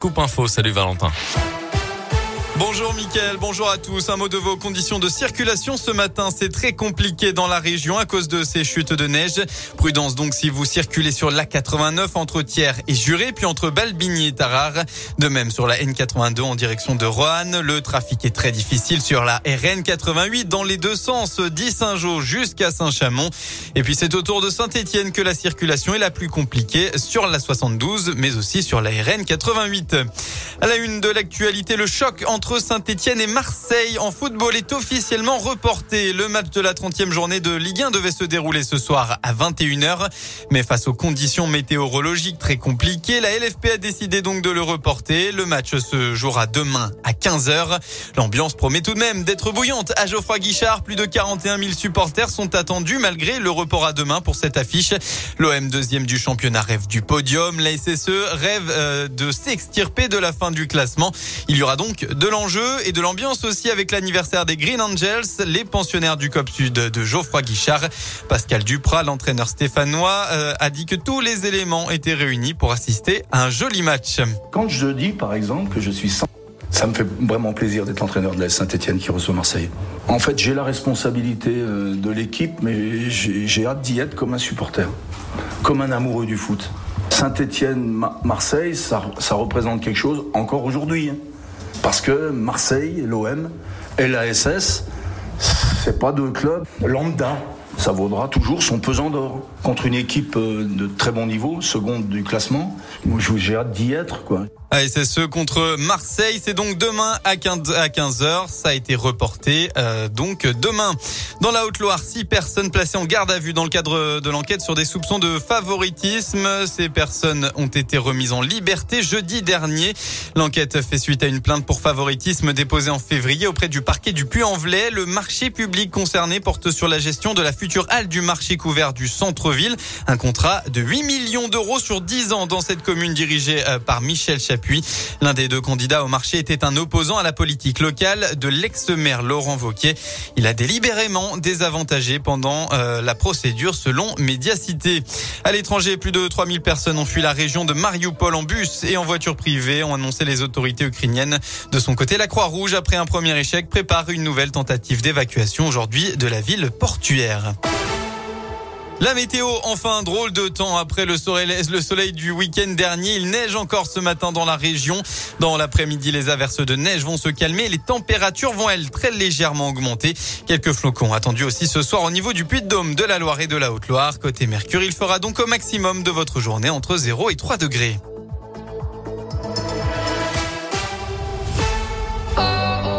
Coupe info, salut Valentin. Bonjour Mickaël, bonjour à tous. Un mot de vos conditions de circulation ce matin. C'est très compliqué dans la région à cause de ces chutes de neige. Prudence donc si vous circulez sur l'A89 entre Thiers et Juré, puis entre Balbigny et Tarare. De même sur la N82 en direction de Roanne. Le trafic est très difficile sur la RN88 dans les deux sens, dit Saint-Jean jusqu'à Saint-Chamond. Et puis c'est autour de Saint-Étienne que la circulation est la plus compliquée sur la 72, mais aussi sur la RN88. À la une de l'actualité, le choc entre Saint-Etienne et Marseille en football est officiellement reporté. Le match de la 30e journée de Ligue 1 devait se dérouler ce soir à 21h. Mais face aux conditions météorologiques très compliquées, la LFP a décidé donc de le reporter. Le match se jouera demain à 15h. L'ambiance promet tout de même d'être bouillante. À Geoffroy Guichard, plus de 41 000 supporters sont attendus malgré le report à demain pour cette affiche. L'OM deuxième du championnat rêve du podium. La SSE rêve euh, de s'extirper de la fin du classement. Il y aura donc de et de l'ambiance aussi avec l'anniversaire des Green Angels, les pensionnaires du COP Sud de Geoffroy Guichard. Pascal Duprat, l'entraîneur stéphanois, euh, a dit que tous les éléments étaient réunis pour assister à un joli match. Quand je dis par exemple que je suis sans ça me fait vraiment plaisir d'être l'entraîneur de la Saint-Etienne qui reçoit Marseille. En fait, j'ai la responsabilité euh, de l'équipe, mais j'ai hâte d'y être comme un supporter, comme un amoureux du foot. Saint-Etienne, Marseille, ça, ça représente quelque chose encore aujourd'hui. Parce que Marseille, l'OM et la SS, c'est pas deux clubs lambda. Ça vaudra toujours son pesant d'or contre une équipe euh, de très bon niveau, seconde du classement. J'ai hâte d'y être. ASSE contre Marseille, c'est donc demain à 15 à 15h. Ça a été reporté euh, donc demain. Dans la Haute-Loire, six personnes placées en garde à vue dans le cadre de l'enquête sur des soupçons de favoritisme. Ces personnes ont été remises en liberté jeudi dernier. L'enquête fait suite à une plainte pour favoritisme déposée en février auprès du parquet du Puy-en-Velay. Le marché public concerné porte sur la gestion de la future halle du marché couvert du centre-ville. Un contrat de 8 millions d'euros sur 10 ans dans cette commune dirigée euh, par Michel Chapuis. Puis, L'un des deux candidats au marché était un opposant à la politique locale de l'ex-maire Laurent Vauquier. Il a délibérément désavantagé pendant euh, la procédure selon Médiacité. À l'étranger, plus de 3000 personnes ont fui la région de Mariupol en bus et en voiture privée, ont annoncé les autorités ukrainiennes. De son côté, la Croix-Rouge, après un premier échec, prépare une nouvelle tentative d'évacuation aujourd'hui de la ville portuaire. La météo, enfin, drôle de temps après le soleil, le soleil du week-end dernier. Il neige encore ce matin dans la région. Dans l'après-midi, les averses de neige vont se calmer. Les températures vont, elles, très légèrement augmenter. Quelques flocons attendus aussi ce soir au niveau du Puy-de-Dôme, de la Loire et de la Haute-Loire. Côté Mercure, il fera donc au maximum de votre journée entre 0 et 3 degrés.